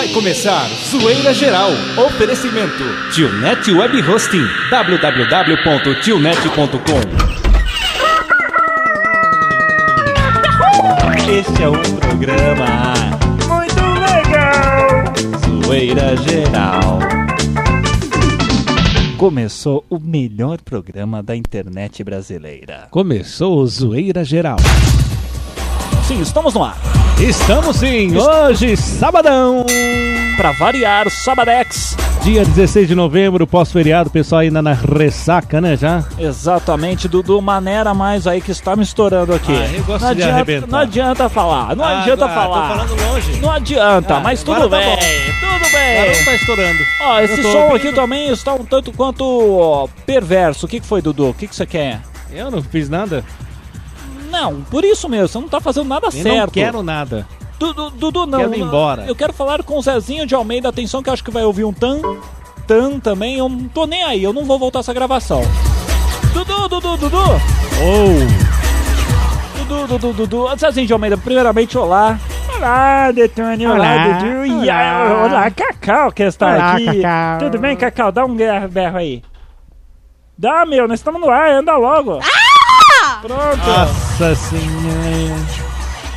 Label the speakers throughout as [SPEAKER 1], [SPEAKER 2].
[SPEAKER 1] Vai começar Zoeira Geral. Oferecimento Tionet Web Hosting. www.tionet.com
[SPEAKER 2] Este é o programa
[SPEAKER 3] Muito legal!
[SPEAKER 2] Zoeira Geral. Começou o melhor programa da internet brasileira.
[SPEAKER 4] Começou o Zoeira Geral.
[SPEAKER 2] Sim, estamos no ar.
[SPEAKER 4] Estamos sim, hoje, sabadão,
[SPEAKER 2] Pra variar, Sabadex.
[SPEAKER 4] dia 16 de novembro, pós-feriado, pessoal ainda na ressaca, né, já?
[SPEAKER 2] Exatamente, Dudu, maneira mais aí que está me estourando aqui.
[SPEAKER 4] Ah, eu gosto
[SPEAKER 2] não,
[SPEAKER 4] de
[SPEAKER 2] adianta,
[SPEAKER 4] arrebentar.
[SPEAKER 2] não adianta falar, não adianta falar.
[SPEAKER 4] longe.
[SPEAKER 2] Não adianta,
[SPEAKER 4] Ah,
[SPEAKER 2] mas tudo
[SPEAKER 4] agora tá
[SPEAKER 2] bem, tudo bem.
[SPEAKER 4] Não tá estourando.
[SPEAKER 2] Ó, esse
[SPEAKER 4] tô
[SPEAKER 2] som
[SPEAKER 4] ouvindo.
[SPEAKER 2] aqui também está um tanto quanto perverso. O que, que foi, Dudu? O que, que você quer?
[SPEAKER 4] Eu não fiz nada.
[SPEAKER 2] Não, por isso mesmo, você não tá fazendo nada
[SPEAKER 4] Eu
[SPEAKER 2] certo.
[SPEAKER 4] não quero nada.
[SPEAKER 2] Dudu, Dudu, não.
[SPEAKER 4] Quero ir embora.
[SPEAKER 2] Eu quero falar com o Zezinho de Almeida. Atenção, que eu acho que vai ouvir um tan, tan também. Eu não tô nem aí, eu não vou voltar essa gravação. Dudu, Dudu, Dudu.
[SPEAKER 4] Oh,
[SPEAKER 2] Dudu, Dudu, Dudu. Zezinho de Almeida, primeiramente, olá. Olá, Detone. Olá,
[SPEAKER 4] Olá.
[SPEAKER 2] Dudu.
[SPEAKER 4] Olá.
[SPEAKER 2] olá, Cacau, que está
[SPEAKER 4] Olá,
[SPEAKER 2] aqui.
[SPEAKER 4] Cacau.
[SPEAKER 2] Tudo bem, Cacau? Dá um berro, berro aí. Dá, meu, nós estamos no ar, anda logo. Pronto.
[SPEAKER 4] nossa senhora.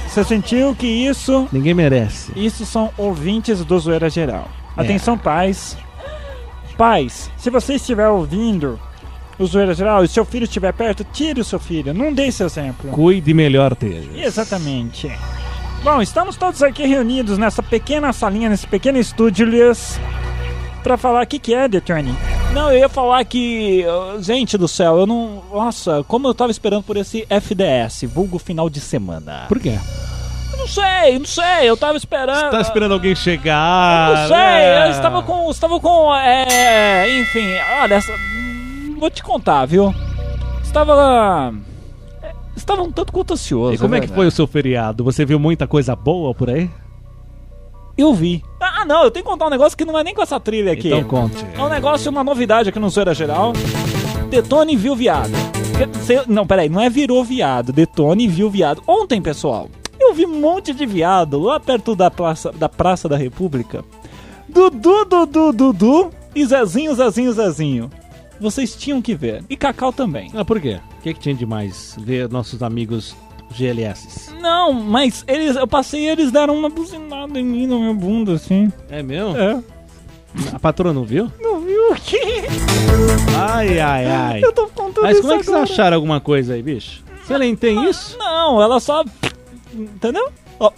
[SPEAKER 2] Você sentiu que isso
[SPEAKER 4] Ninguém merece.
[SPEAKER 2] Isso são ouvintes do Zoeira Geral.
[SPEAKER 4] É.
[SPEAKER 2] Atenção, pais. Pais, se você estiver ouvindo o Zoeira Geral e seu filho estiver perto, tire o seu filho. Não dê esse exemplo.
[SPEAKER 4] Cuide melhor dele.
[SPEAKER 2] Exatamente. Bom, estamos todos aqui reunidos nessa pequena salinha, nesse pequeno estúdio, pra falar o que, que é, Detone. Não, eu ia falar que. Gente do céu, eu não. Nossa, como eu tava esperando por esse FDS, vulgo final de semana.
[SPEAKER 4] Por quê?
[SPEAKER 2] Eu não sei, não sei, eu tava esperando.
[SPEAKER 4] Tá esperando alguém chegar?
[SPEAKER 2] Não sei,
[SPEAKER 4] né?
[SPEAKER 2] eu estava com. Estava com. É, enfim, olha, essa, vou te contar, viu? Estava. é, Estava um tanto quanto ansioso.
[SPEAKER 4] E como é que
[SPEAKER 2] verdade.
[SPEAKER 4] foi o seu feriado? Você viu muita coisa boa por aí?
[SPEAKER 2] Eu vi. Ah, não, eu tenho que contar um negócio que não é nem com essa trilha aqui.
[SPEAKER 4] Então conte.
[SPEAKER 2] É um negócio, uma novidade aqui no Zoeira Geral. Detone viu viado. Não, peraí, não é virou viado. Detone viu viado. Ontem, pessoal, eu vi um monte de viado lá perto da Praça da, praça da República. Dudu, Dudu, Dudu e Zezinho, Zezinho, Zezinho. Vocês tinham que ver. E Cacau também.
[SPEAKER 4] Ah, por quê? O que, que tinha de mais ver nossos amigos GLS?
[SPEAKER 2] Não, mas eles, eu passei e eles deram uma buzinada em mim, na minha bunda, assim.
[SPEAKER 4] É mesmo?
[SPEAKER 2] É.
[SPEAKER 4] A patroa não viu?
[SPEAKER 2] Não viu o quê?
[SPEAKER 4] Ai, ai, ai.
[SPEAKER 2] Eu tô contando
[SPEAKER 4] Mas como é que vocês
[SPEAKER 2] agora.
[SPEAKER 4] acharam alguma coisa aí, bicho? Você nem tem isso?
[SPEAKER 2] Não, ela só. Entendeu? Ó,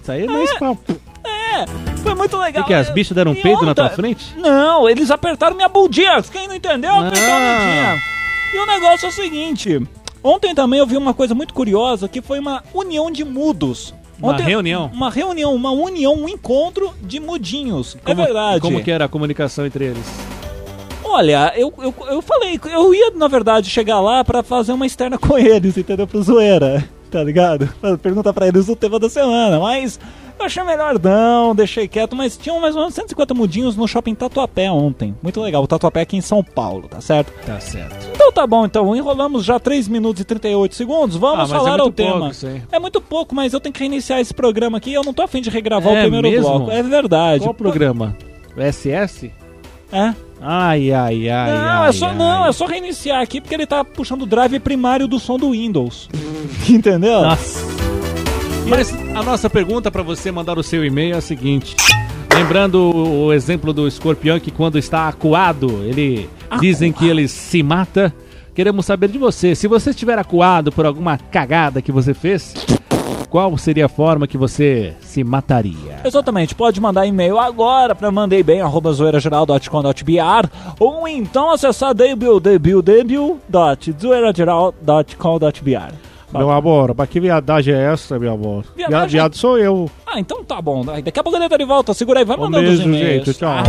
[SPEAKER 4] Isso aí não é spam.
[SPEAKER 2] é, foi muito
[SPEAKER 4] O
[SPEAKER 2] legal.
[SPEAKER 4] que, que é? As bichas deram um
[SPEAKER 2] E
[SPEAKER 4] peito na
[SPEAKER 2] outra-
[SPEAKER 4] tua frente?
[SPEAKER 2] Não, eles apertaram minha bundinha. Quem não entendeu, apertou a
[SPEAKER 4] Ah.
[SPEAKER 2] bundinha. E o negócio é o seguinte: ontem também eu vi uma coisa muito curiosa que foi uma união de mudos.
[SPEAKER 4] Uma
[SPEAKER 2] Ontem-
[SPEAKER 4] reunião?
[SPEAKER 2] Uma reunião, uma união, um encontro de mudinhos. é verdade.
[SPEAKER 4] Como que era a comunicação entre eles?
[SPEAKER 2] Olha, eu, eu, eu falei, eu ia, na verdade, chegar lá pra fazer uma externa com eles, entendeu? Pro zoeira, tá ligado? Pra Perguntar pra eles o tema da semana, mas eu achei melhor não, deixei quieto, mas tinham mais ou menos 150 mudinhos no shopping Tatuapé ontem. Muito legal, o Tatuapé aqui em São Paulo, tá certo?
[SPEAKER 4] Tá certo.
[SPEAKER 2] Então tá bom, então, enrolamos já 3 minutos e 38 segundos, vamos
[SPEAKER 4] Ah, é
[SPEAKER 2] falar o tema. É muito pouco, mas eu tenho que reiniciar esse programa aqui, eu não tô afim de regravar
[SPEAKER 4] É
[SPEAKER 2] o primeiro
[SPEAKER 4] mesmo?
[SPEAKER 2] bloco. É verdade.
[SPEAKER 4] Qual programa? O SS?
[SPEAKER 2] É?
[SPEAKER 4] Ai, ai, ai.
[SPEAKER 2] Não,
[SPEAKER 4] ai,
[SPEAKER 2] é só,
[SPEAKER 4] ai.
[SPEAKER 2] não, é só reiniciar aqui porque ele tá puxando o drive primário do som do Windows. Entendeu?
[SPEAKER 4] Nossa. Mas a nossa pergunta pra você mandar o seu e-mail é a seguinte. Lembrando o exemplo do escorpião que quando está acuado, ele dizem que ele se mata. Queremos saber de você. Se você estiver acuado por alguma cagada que você fez, qual seria a forma que você se mataria?
[SPEAKER 2] Exatamente, pode mandar e-mail agora para mandeibem.zoeirageral.com.br ou então acessar www.zoeirageral.com.br
[SPEAKER 5] Meu amor, mas que viadagem é essa, meu amor?
[SPEAKER 2] Viadagem?
[SPEAKER 5] Viado, sou eu.
[SPEAKER 2] Ah, então tá bom. Aí Daqui a pouco ele tá de volta. Segura aí, vai mandando os e-mails.
[SPEAKER 5] gente. Tchau.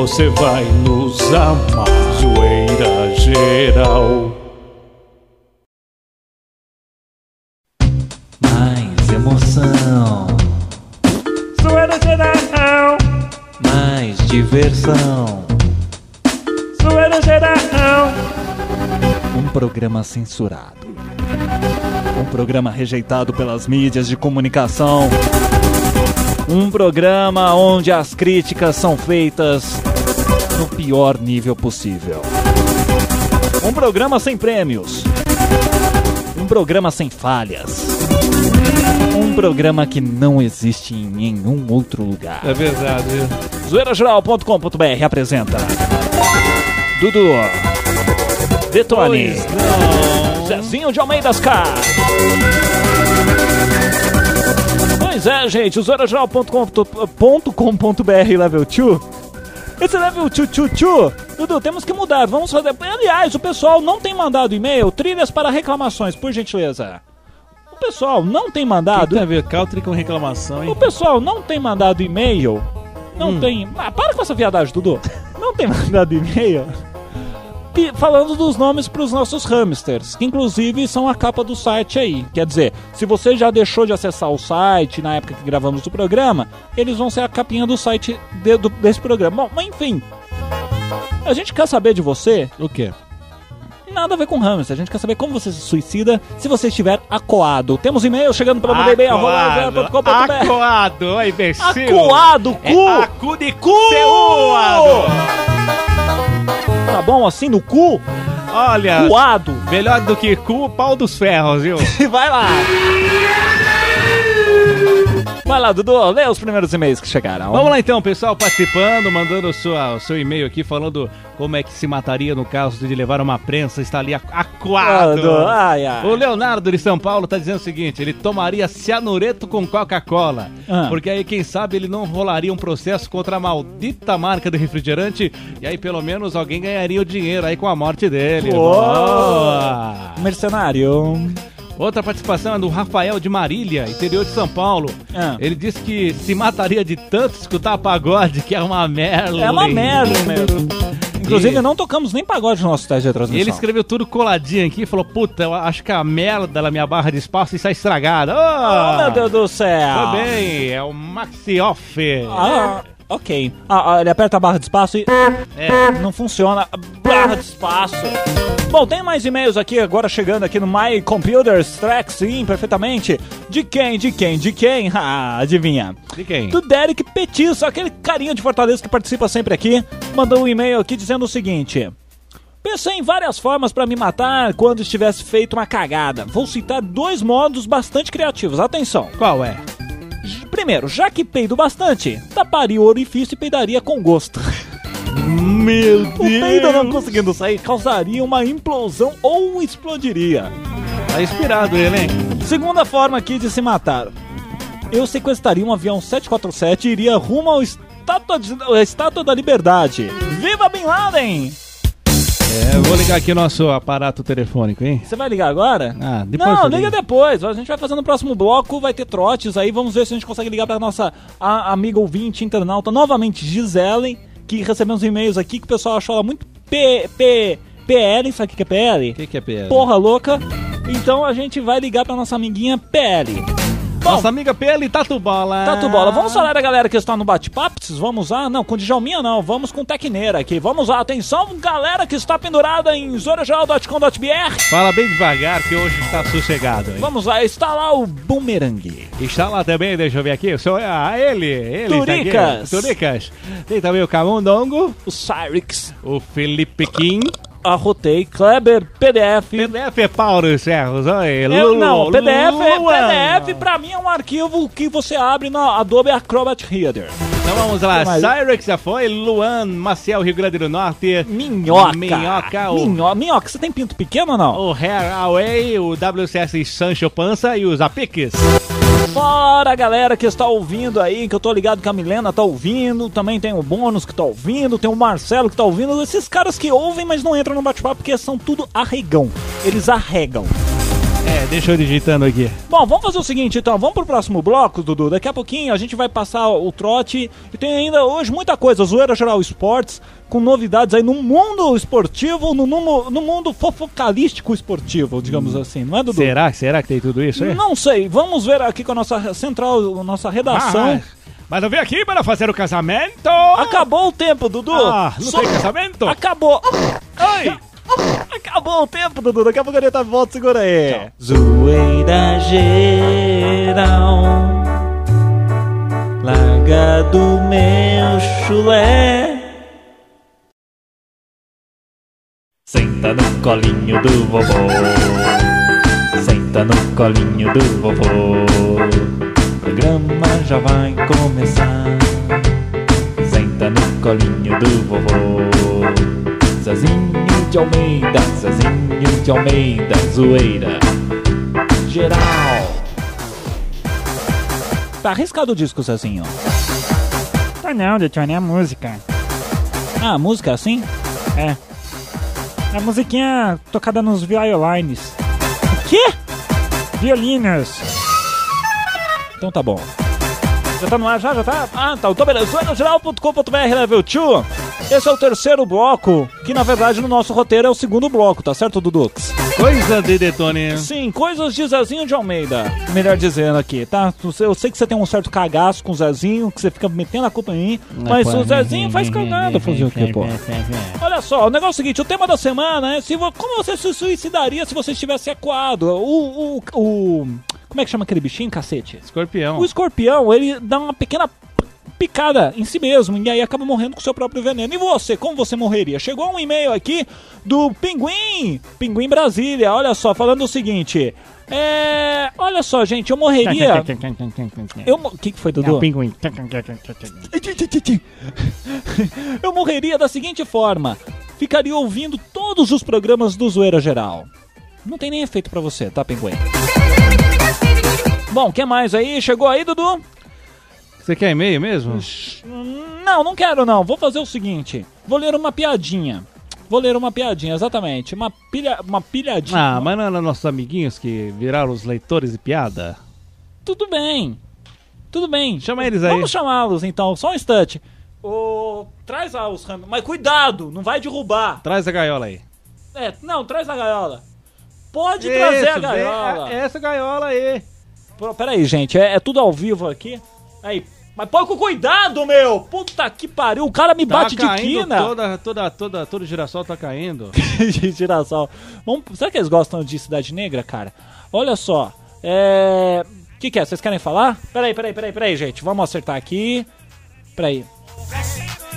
[SPEAKER 4] Você vai nos amar, zoeira geral.
[SPEAKER 2] Mais emoção,
[SPEAKER 3] Zoeira geral!
[SPEAKER 2] mais diversão.
[SPEAKER 3] Zoeira geral!
[SPEAKER 2] Um programa censurado. Um programa rejeitado pelas mídias de comunicação. Um programa onde as críticas são feitas no pior nível possível. Um programa sem prêmios. Um programa sem falhas. Um programa que não existe em nenhum outro lugar.
[SPEAKER 4] É verdade.
[SPEAKER 2] Zoeirageral.com.br apresenta Dudu Detone Zezinho de Almeida Scar Pois é, gente, o zoeirageral.com.br level 2 esse level 2 2 2 Dudu, temos que mudar, vamos fazer Aliás, o pessoal não tem mandado e-mail Trilhas para reclamações, por gentileza O pessoal não tem mandado
[SPEAKER 4] Tem a ver country com reclamação, hein?
[SPEAKER 2] o pessoal não tem mandado e-mail. Não
[SPEAKER 4] Hum.
[SPEAKER 2] tem. Ah, para com essa viadagem, Dudu. Não tem mandado e-mail. Falando dos nomes pros nossos hamsters, que inclusive são a capa do site aí. Quer dizer, se você já deixou de acessar o site na época que gravamos o programa, eles vão ser a capinha do site de- do- desse programa. Bom, mas enfim. A gente quer saber de você
[SPEAKER 4] O quê?
[SPEAKER 2] nada a ver com hamster. A gente quer saber como você se suicida se você estiver acoado. Temos e-mail chegando pelo.
[SPEAKER 4] Acuado, ô imbecil.
[SPEAKER 2] Acoado, cu!
[SPEAKER 4] É acu de cu!
[SPEAKER 2] Tá bom assim no cu?
[SPEAKER 4] Olha,
[SPEAKER 2] Coado.
[SPEAKER 4] melhor do que cu, pau dos ferros, viu?
[SPEAKER 2] Vai lá. Vai lá, Dudu, lê os primeiros e-mails que chegaram.
[SPEAKER 4] Vamos lá então, pessoal, participando, mandando sua, o seu e-mail aqui, falando como é que se mataria no caso de levar uma prensa, está ali.
[SPEAKER 2] Dudu, Ai, ai.
[SPEAKER 4] O Leonardo de São Paulo tá dizendo o seguinte: ele tomaria cianureto com Coca-Cola.
[SPEAKER 2] Ah.
[SPEAKER 4] Porque aí, quem sabe, ele não rolaria um processo contra a maldita marca de refrigerante. E aí, pelo menos, alguém ganharia o dinheiro aí com a morte dele. Boa.
[SPEAKER 2] Mercenário.
[SPEAKER 4] Outra participação é do Rafael de Marília, interior de São Paulo.
[SPEAKER 2] Ah.
[SPEAKER 4] Ele disse que se mataria de tanto escutar pagode, que é uma merda.
[SPEAKER 2] É uma merda mesmo. Inclusive,
[SPEAKER 4] E-
[SPEAKER 2] não tocamos nem pagode no nosso teste de transmissão.
[SPEAKER 4] Ele escreveu tudo coladinho aqui e falou: Puta, eu acho que a merda da minha barra de espaço está estragada.
[SPEAKER 2] Oh, meu Deus do céu.
[SPEAKER 4] Bem, é o Maxi Off.
[SPEAKER 2] Ah, ok. Ah, ah, ele aperta a barra de espaço e...
[SPEAKER 4] É.
[SPEAKER 2] Não funciona. Barra de espaço. Bom, tem mais e-mails aqui agora chegando aqui no My Computers Track, sim, perfeitamente. De quem? De quem? De quem? Ah, adivinha.
[SPEAKER 4] De quem?
[SPEAKER 2] Do Derek Petiço, aquele carinha de Fortaleza que participa sempre aqui, mandou um e-mail aqui dizendo o seguinte: Pensei em várias formas pra me matar quando estivesse feito uma cagada. Vou citar dois modos bastante criativos. Atenção.
[SPEAKER 4] Qual é?
[SPEAKER 2] Primeiro, já que peido bastante, taparia o orifício e peidaria com gosto.
[SPEAKER 4] Meu
[SPEAKER 2] O peido não conseguindo sair causaria uma implosão ou explodiria.
[SPEAKER 4] Tá inspirado ele, hein?
[SPEAKER 2] Segunda forma aqui de se matar. Eu sequestraria um avião 747 e iria rumo ao estátua, de- à Estátua da Liberdade. Viva Bin Laden!
[SPEAKER 4] É, eu vou ligar aqui o nosso aparato telefônico, hein?
[SPEAKER 2] Você vai ligar agora?
[SPEAKER 4] Ah, depois
[SPEAKER 2] Não, liga depois. A gente vai fazer no próximo bloco, vai ter trotes aí. Vamos ver se a gente consegue ligar pra nossa a- amiga ouvinte internauta, novamente Gisele, que recebemos e-mails aqui que o pessoal achou ela muito P, P, PL. Sabe o que que é PL?
[SPEAKER 4] O que, que é PL?
[SPEAKER 2] Porra louca. Então a gente vai ligar pra nossa amiguinha PL. Bom,
[SPEAKER 4] Nossa amiga PL Tatu Bola.
[SPEAKER 2] Tatu Bola, vamos falar da galera que está no bate-papo? Vamos lá? Não, com Djalminha não, vamos com Tecneira aqui. Vamos lá, atenção, galera que está pendurada em zorajal.com.br.
[SPEAKER 4] Fala bem devagar que hoje está sossegado. hein?
[SPEAKER 2] Vamos lá, está lá o Boomerang.
[SPEAKER 4] Está lá também, deixa eu ver aqui. O seu, ah, ele, ele. tá.
[SPEAKER 2] Turicas.
[SPEAKER 4] Turicas. Tem também o Camundongo,
[SPEAKER 2] O Cyrix,
[SPEAKER 4] o Felipe Kim.
[SPEAKER 2] A Rotei, Kleber, PDF.
[SPEAKER 4] PDF é Paulo Serros, oi.
[SPEAKER 2] Eu, não, PDF, é-. PDF pra mim é um arquivo que você abre na Adobe Acrobat Reader.
[SPEAKER 4] Então vamos lá, Cyrix já foi, Luan, Maciel, Rio Grande do Norte.
[SPEAKER 2] Minhoca.
[SPEAKER 4] Minhoca, o,
[SPEAKER 2] Minhoca, Minhoca, você tem pinto pequeno ou não?
[SPEAKER 4] o Hair Away, o WCS Sancho Pança e os Apiques.
[SPEAKER 2] Fora a galera que está ouvindo aí, que eu tô ligado que a Milena tá ouvindo, também tem o Bônus que tá ouvindo, tem o Marcelo que tá ouvindo, esses caras que ouvem, mas não entram no bate-papo porque são tudo arregão. Eles arregam.
[SPEAKER 4] É, deixa eu digitando aqui.
[SPEAKER 2] Bom, vamos fazer o seguinte então, vamos pro próximo bloco, Dudu. Daqui a pouquinho a gente vai passar o trote e tem ainda hoje muita coisa, Zoeira Geral Esportes, com novidades aí no mundo esportivo, no, no, no mundo fofocalístico esportivo, digamos assim, não é, Dudu?
[SPEAKER 4] Será? Será que tem tudo isso aí?
[SPEAKER 2] Não sei, vamos ver aqui com a nossa central, nossa redação.
[SPEAKER 4] Ah, mas eu vim aqui para fazer o casamento.
[SPEAKER 2] Acabou o tempo, Dudu.
[SPEAKER 4] Ah, não
[SPEAKER 2] Só-
[SPEAKER 4] tem casamento?
[SPEAKER 2] Acabou.
[SPEAKER 4] Ai!
[SPEAKER 2] Acabou o tempo, Dudu. Daqui a pouco a gente tá de volta, segura aí. Zoeira geral. Lá, escorregado meu chulé. Senta no colinho do vovô. Senta no colinho do vovô. O programa já vai começar. Senta no colinho do vovô. Zezinho de Almeida, Zezinho de Almeida, zoeira. Geral. Tá arriscado o disco, Zezinho.
[SPEAKER 3] Tá não, Detone, é a música.
[SPEAKER 2] Ah, a música é assim?
[SPEAKER 3] É. A musiquinha tocada nos violines.
[SPEAKER 2] O quê?
[SPEAKER 3] Violinos.
[SPEAKER 2] Então tá bom. Já tá no ar, já, já tá? Ah, tá. Beleza. Zoeirageral.com.br, level 2. Esse é o terceiro bloco, que na verdade no nosso roteiro é o segundo bloco, tá certo, Dudux?
[SPEAKER 4] Coisa de Detone.
[SPEAKER 2] Sim, coisas de Zezinho de Almeida. Melhor dizendo aqui, tá? Eu sei que você tem um certo cagaço com o Zezinho, que você fica metendo a culpa em mim, mas o Zezinho faz cagada fazer o quê, pô? Olha só, o negócio é o seguinte, o tema da semana é se como você se suicidaria se você estivesse acuado. O, o, o- Como é que chama aquele bichinho, cacete?
[SPEAKER 4] Escorpião.
[SPEAKER 2] O escorpião, ele dá uma pequena picada em si mesmo e aí acaba morrendo com seu próprio veneno. E você, como você morreria? Chegou um e-mail aqui do Pinguim, Pinguim Brasília, olha só, falando o seguinte. É. Olha só, gente, eu morreria. Eu. O que, que foi, Dudu?
[SPEAKER 5] pinguim.
[SPEAKER 2] Eu morreria da seguinte forma: ficaria ouvindo todos os programas do Zoeira Geral. Não tem nem efeito pra você, tá, Pinguim? Bom, o que mais aí? Chegou aí, Dudu?
[SPEAKER 4] Você quer e-mail mesmo?
[SPEAKER 2] Não, não quero não. Vou fazer o seguinte. Vou ler uma piadinha. Vou ler uma piadinha, exatamente. Uma pilha, uma pilhadinha.
[SPEAKER 4] Ah, mas não eram nossos amiguinhos que viraram os leitores de piada?
[SPEAKER 2] Tudo bem. Tudo bem.
[SPEAKER 4] Chama eles aí.
[SPEAKER 2] Vamos chamá-los então, só um instante. Ô, traz lá os ram- Mas cuidado, não vai derrubar.
[SPEAKER 4] Traz a gaiola aí.
[SPEAKER 2] É, não, traz a gaiola. Pode trazer a
[SPEAKER 4] Isso,
[SPEAKER 2] gaiola.
[SPEAKER 4] vem- Essa gaiola aí.
[SPEAKER 2] Pô, Peraí, gente, é, é tudo ao vivo aqui. Aí, mas põe com cuidado, meu! Puta que pariu, o cara me
[SPEAKER 4] Tá
[SPEAKER 2] bate de quina.
[SPEAKER 4] toda, toda, toda, todo girassol tá caindo.
[SPEAKER 2] de girassol. Vamos, será que eles gostam de Cidade Negra, cara? Olha só. É. O que, que é? Vocês querem falar? Peraí, peraí, peraí, peraí, gente. Vamos acertar aqui. Peraí.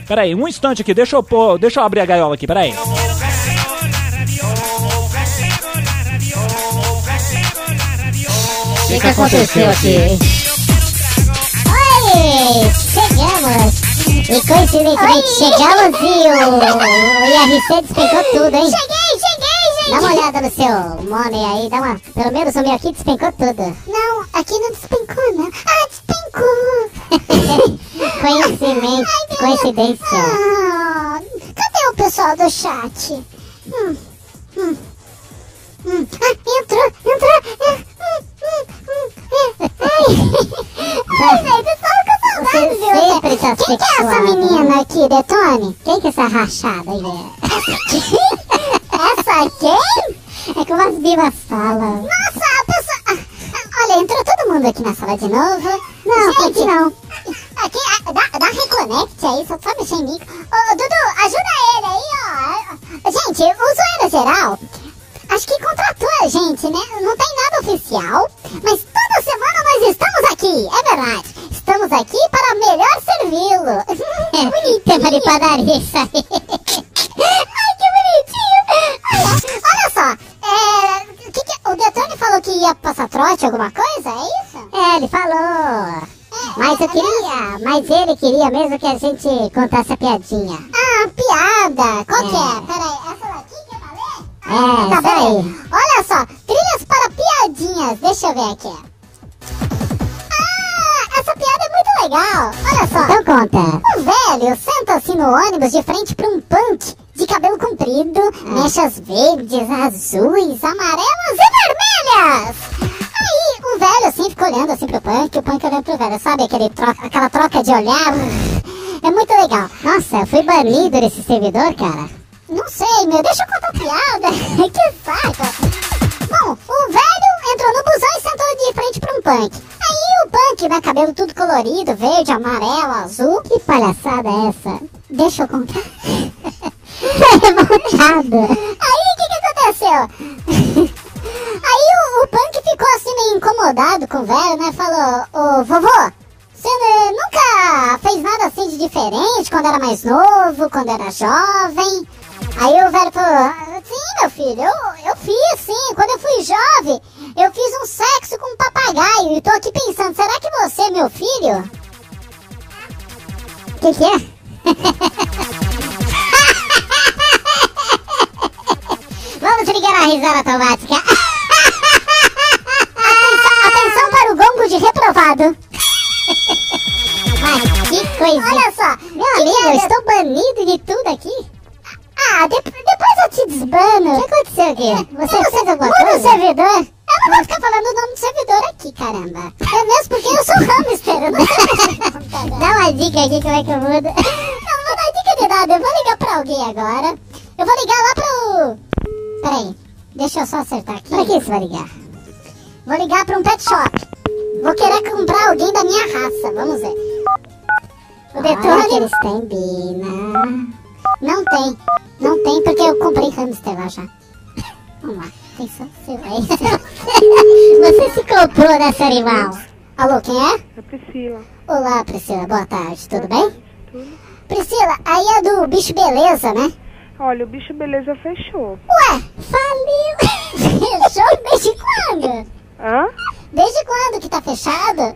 [SPEAKER 2] Peraí, um instante aqui. Deixa eu, pôr, deixa eu abrir a gaiola aqui, peraí.
[SPEAKER 6] O que, que aconteceu aqui, hein? Chegamos! E coincidentemente chegamos e o, o IRC despencou tudo, hein? Cheguei, cheguei, gente! Dá uma olhada no seu nome aí, dá uma. Pelo menos o meu aqui despencou tudo. Não, aqui não despencou, não. Ah, despencou! Coincidência. Coincidência. Ah, cadê o pessoal do chat? Hum, hum. Hum. Ah, entrou, entrou. Hum, hum, hum, hum. Ai, eu tava com saudade, Sempre tá Quem que é essa menina aqui, Detone? Quem que é essa rachada aí? essa quem? É como as divas falam. Nossa, a pessoa... Olha, entrou todo mundo aqui na sala de novo. Não, Gente, não. Aqui, dá, dá reconnect aí, só só mexer em mim. Ô, Dudu, ajuda ele aí, ó. Gente, o Zoeira Geral... Acho que contratou a gente, né? Não tem nada oficial, mas toda semana nós estamos aqui, é verdade. Estamos aqui para melhor servi-lo. É bonitinho. Tema de padaria isso aí. Ai, que bonitinho. Olha, olha só, é, o, que que- o Detone falou que ia passar trote, alguma coisa, é isso? É, ele falou. Mas eu queria, mas ele queria mesmo que a gente contasse a piadinha. Ah, piada. Qual que é? Peraí, essa daqui que eu falei? É, tá bem. Olha só, trilhas para piadinhas. Deixa eu ver aqui. Legal. Olha só. Então conta. O velho senta-se no ônibus de frente para um punk de cabelo comprido, mechas verdes, azuis, amarelas e vermelhas. Aí o velho assim fica olhando assim pro punk, o punk olhando pro velho, sabe aquele troca, aquela troca de olhar? É muito legal. Nossa, eu fui banido desse servidor, cara. Não sei, meu, deixa eu contar piada. que saco. Bom, o velho entrou no busão e sentou de frente pra um punk. Aí o punk, né, cabelo tudo colorido, verde, amarelo, azul. Que palhaçada é essa? Deixa eu contar. Revoltado. Aí o que que aconteceu? Aí o, o punk ficou assim meio incomodado com o velho, né? Falou, ô vovô, Você nunca fez nada assim de diferente quando era mais novo, quando era jovem? Aí o velho falou, sim, meu filho, eu, eu fiz sim. Quando eu fui jovem, eu fiz um sexo com um papagaio. E tô aqui pensando, será que você é meu filho? O que, que é? Vamos ligar a risada automática. atenção, atenção para o gongo de reprovado. Mas que coisa. Olha só, meu amigo, eu estou banido de tudo aqui. Ah, de- depois eu te desbano. O que aconteceu aqui? Você fez alguma coisa? O servidor. Eu não vou ficar falando o nome do servidor aqui, caramba. É mesmo porque eu sou hamster, eu não sei Dá uma dica aqui como é que eu mudo. Não vou dar dica de nada, eu vou ligar pra alguém agora. Eu vou ligar lá pro... Peraí, deixa eu só acertar aqui. Pra que você vai ligar? Vou ligar pra um pet shop. Vou querer comprar alguém da minha raça, vamos ver. O Detone... eles têm Bina. Não tem. Não tem porque eu comprei hamster lá já. Vamos lá. Atenção, aí. Você se comprou nesse animal. Alô, quem é?
[SPEAKER 7] É Priscila.
[SPEAKER 6] Olá, Priscila. Boa tarde. Tudo bem? Priscila, aí é do bicho beleza, né?
[SPEAKER 7] Olha, o bicho beleza fechou.
[SPEAKER 6] Ué, faliu. Fechou desde quando?
[SPEAKER 7] Hã?
[SPEAKER 6] Desde quando que tá fechado?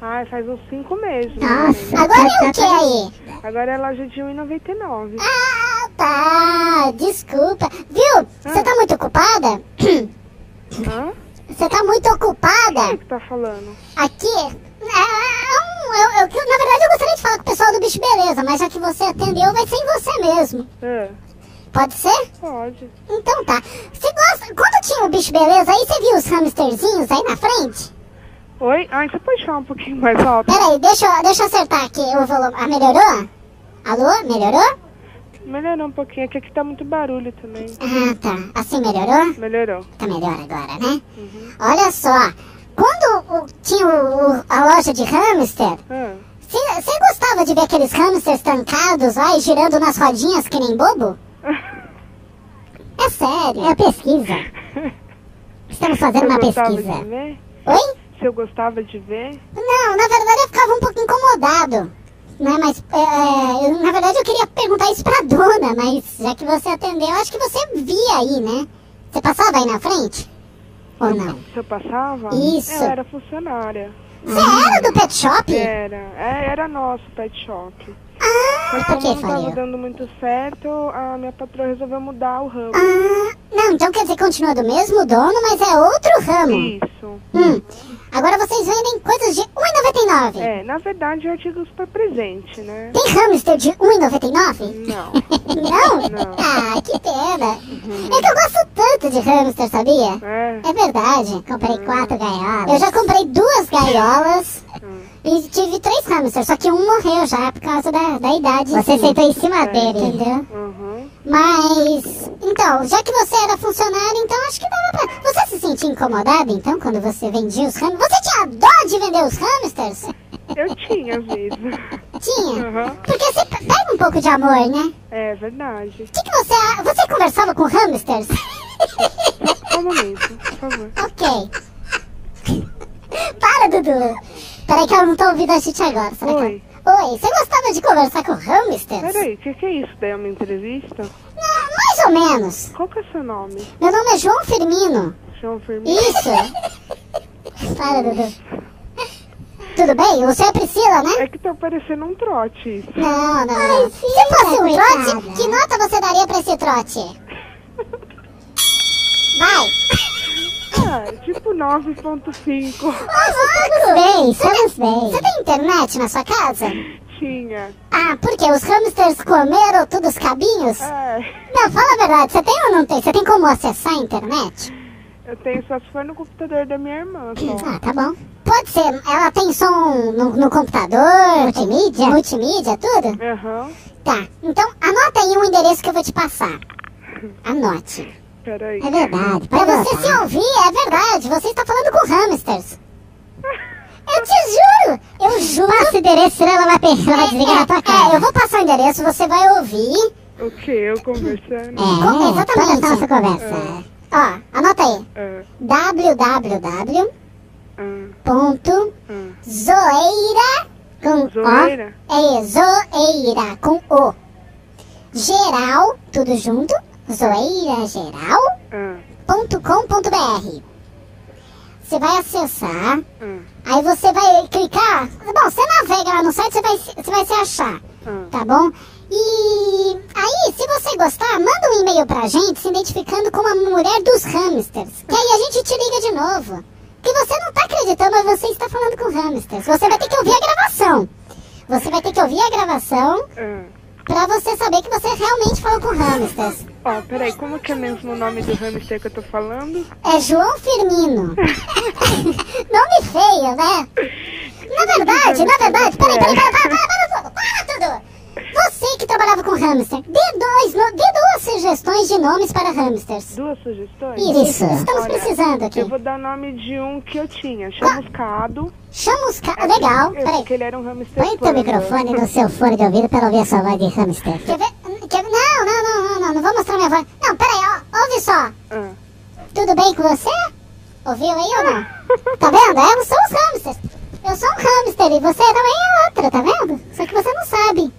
[SPEAKER 7] Ai, faz uns cinco meses.
[SPEAKER 6] Nossa. Agora é o que aí?
[SPEAKER 7] Agora é loja de 1,99.
[SPEAKER 6] Ah, tá. Desculpa. Viu? Você tá muito ocupada?
[SPEAKER 7] Hã?
[SPEAKER 6] Você tá muito ocupada?
[SPEAKER 7] O que tá falando?
[SPEAKER 6] Aqui? É, um, eu, eu- na verdade, eu gostaria de falar com o pessoal do Bicho Beleza, mas já que você atendeu, vai ser em você mesmo.
[SPEAKER 7] É,
[SPEAKER 6] Pode ser?
[SPEAKER 7] pode.
[SPEAKER 6] Então tá. Você gosta. Quando tinha o Bicho Beleza, aí você viu os hamsterzinhos aí na frente?
[SPEAKER 7] Oi? Ai, você pode falar um pouquinho mais alto?
[SPEAKER 6] Peraí, deixa, eu- deixa eu acertar aqui o volume. Ah, melhorou? Alô? Melhorou?
[SPEAKER 7] Melhorou um pouquinho, é que aqui tá muito barulho também.
[SPEAKER 6] Ah, tá. Assim melhorou?
[SPEAKER 7] Melhorou.
[SPEAKER 6] Tá melhor agora, né? Olha só. Quando o- tinha o- o- a loja de hamster,
[SPEAKER 7] Ah,
[SPEAKER 6] você gostava de ver aqueles hamsters trancados lá e girando nas rodinhas que nem bobo? É sério. É pesquisa. Estamos fazendo
[SPEAKER 7] eu
[SPEAKER 6] uma pesquisa. Oi?
[SPEAKER 7] Se eu gostava de ver?
[SPEAKER 6] Não, na verdade eu ficava um pouco incomodado. Né, mas, é, é, eu- na verdade eu queria perguntar isso pra dona, mas já que você atendeu, acho que você via aí, né? Você passava aí na frente? Ou não?
[SPEAKER 7] Se eu passava?
[SPEAKER 6] Isso.
[SPEAKER 7] Eu era funcionária.
[SPEAKER 6] Você era do pet shop?
[SPEAKER 7] Era. É, era nosso pet shop.
[SPEAKER 6] Ah,
[SPEAKER 7] Mas como não tava
[SPEAKER 6] faliu?
[SPEAKER 7] dando muito certo, a minha patroa resolveu mudar o ramo.
[SPEAKER 6] Ah, não, então quer dizer que continua do mesmo dono, mas é outro ramo.
[SPEAKER 7] Isso.
[SPEAKER 6] Hum, agora vocês vendem coisas de R$1,99.
[SPEAKER 7] É, na verdade, artigos para presente, né?
[SPEAKER 6] Tem hamster de R$1,99?
[SPEAKER 7] Não.
[SPEAKER 6] Não?
[SPEAKER 7] Não.
[SPEAKER 6] Ah, que pena. É que eu gosto tanto de hamster, sabia?
[SPEAKER 7] É.
[SPEAKER 6] É verdade. Comprei quatro gaiolas. Eu já comprei duas gaiolas e tive três hamsters, só que um morreu já por causa da, da idade. Você sentou em cima dele, entendeu?
[SPEAKER 7] Uhum.
[SPEAKER 6] Mas, então, já que você era funcionário, então acho que dava pra... Você se sentia incomodado, então, quando você vendia os hamsters? Você tinha dó de vender os hamsters?
[SPEAKER 7] Eu tinha, vezes.
[SPEAKER 6] Tinha?
[SPEAKER 7] Uhum.
[SPEAKER 6] Porque você pe- pega um pouco de amor, né?
[SPEAKER 7] É verdade.
[SPEAKER 6] O que, que você... Você conversava com hamsters?
[SPEAKER 7] Só um momento, por favor.
[SPEAKER 6] ok. Para, Dudu. Peraí que eu não tô ouvindo a gente agora. Será que-
[SPEAKER 7] Oi.
[SPEAKER 6] Oi, você gostava de conversar com hamsters?
[SPEAKER 7] Peraí, o que, que é isso? Daí é uma entrevista?
[SPEAKER 6] Não, mais ou menos.
[SPEAKER 7] Qual que é seu nome?
[SPEAKER 6] Meu nome é João Firmino.
[SPEAKER 7] João Firmino?
[SPEAKER 6] Isso. Para, Dudu. Tudo bem? Você é Priscila, né?
[SPEAKER 7] É que tá parecendo um trote isso.
[SPEAKER 6] Não, não, não. Se fosse um trote, que nota você daria pra esse trote? Vai.
[SPEAKER 7] Tipo 9.5.
[SPEAKER 6] Estamos bem, estamos bem. Você tem internet na sua casa?
[SPEAKER 7] Tinha.
[SPEAKER 6] Ah, por quê? Os hamsters comeram todos os cabinhos?
[SPEAKER 7] É,
[SPEAKER 6] Não, fala a verdade, você tem ou não tem? Você tem como acessar a internet?
[SPEAKER 7] eu tenho só se for no computador da minha irmã só.
[SPEAKER 6] Ah, tá bom. Pode ser, ela tem som no, no computador, multimídia, multimídia, tudo?
[SPEAKER 7] Aham.
[SPEAKER 6] Tá, então anota aí um endereço que eu vou te passar. Anote.
[SPEAKER 7] Peraí.
[SPEAKER 6] É verdade. Pra você se ouvir, é verdade. Você está falando com hamsters. Eu te juro! Eu juro! Passa o endereço, senão ela vai, pe- ela vai desligar na tua cara. É, eu vou passar o endereço, você vai ouvir.
[SPEAKER 7] O que? Eu conversando?
[SPEAKER 6] É, exatamente. Toda nossa conversa. Ó, anota aí.
[SPEAKER 7] Ah,
[SPEAKER 6] www.
[SPEAKER 7] ah,
[SPEAKER 6] ponto
[SPEAKER 7] Hum.
[SPEAKER 6] zoeira com
[SPEAKER 7] Zoeira?
[SPEAKER 6] O. É, zoeira com O. Geral, tudo junto, zoeirageral.com.br. Você vai acessar,
[SPEAKER 7] Hum.
[SPEAKER 6] aí você vai clicar. Bom, você navega lá no site, você vai, você vai se achar,
[SPEAKER 7] Hum.
[SPEAKER 6] tá bom? E aí, se você gostar, manda um e-mail pra gente se identificando como a mulher dos hamsters. Que aí a gente te liga de novo. Que você não tá acreditando, mas você está falando com hamsters. Você vai ter que ouvir a gravação. Você vai ter que ouvir a gravação
[SPEAKER 7] Hum.
[SPEAKER 6] Pra você saber que você realmente falou com hamsters.
[SPEAKER 7] Ó, peraí, como que é mesmo o nome do hamster que eu tô falando?
[SPEAKER 6] É João Firmino. Nome feio, né? Na verdade, na verdade, peraí, peraí, para, para, para, para tudo, para tudo. Você que trabalhava com hamster, dê, dois, dê duas sugestões de nomes para hamsters.
[SPEAKER 7] Duas sugestões?
[SPEAKER 6] Isso, estamos
[SPEAKER 7] Olha,
[SPEAKER 6] precisando aqui.
[SPEAKER 7] Eu vou dar nome de um que eu tinha, chamuscado.
[SPEAKER 6] Chama os caras. Legal,
[SPEAKER 7] É,
[SPEAKER 6] peraí.
[SPEAKER 7] ele era um hamster
[SPEAKER 6] Põe teu microfone no seu fone de ouvido para ouvir a sua voz de hamster. Quer ver? Quer ver? Não, não, não, não, não, não vou mostrar minha voz. Não, peraí, ó, ouve só.
[SPEAKER 7] Ah.
[SPEAKER 6] Tudo bem com você? Ouviu aí ou não? Tá vendo? É, são os hamsters. Eu sou um hamster e você também é outra, tá vendo? Só que você não sabe.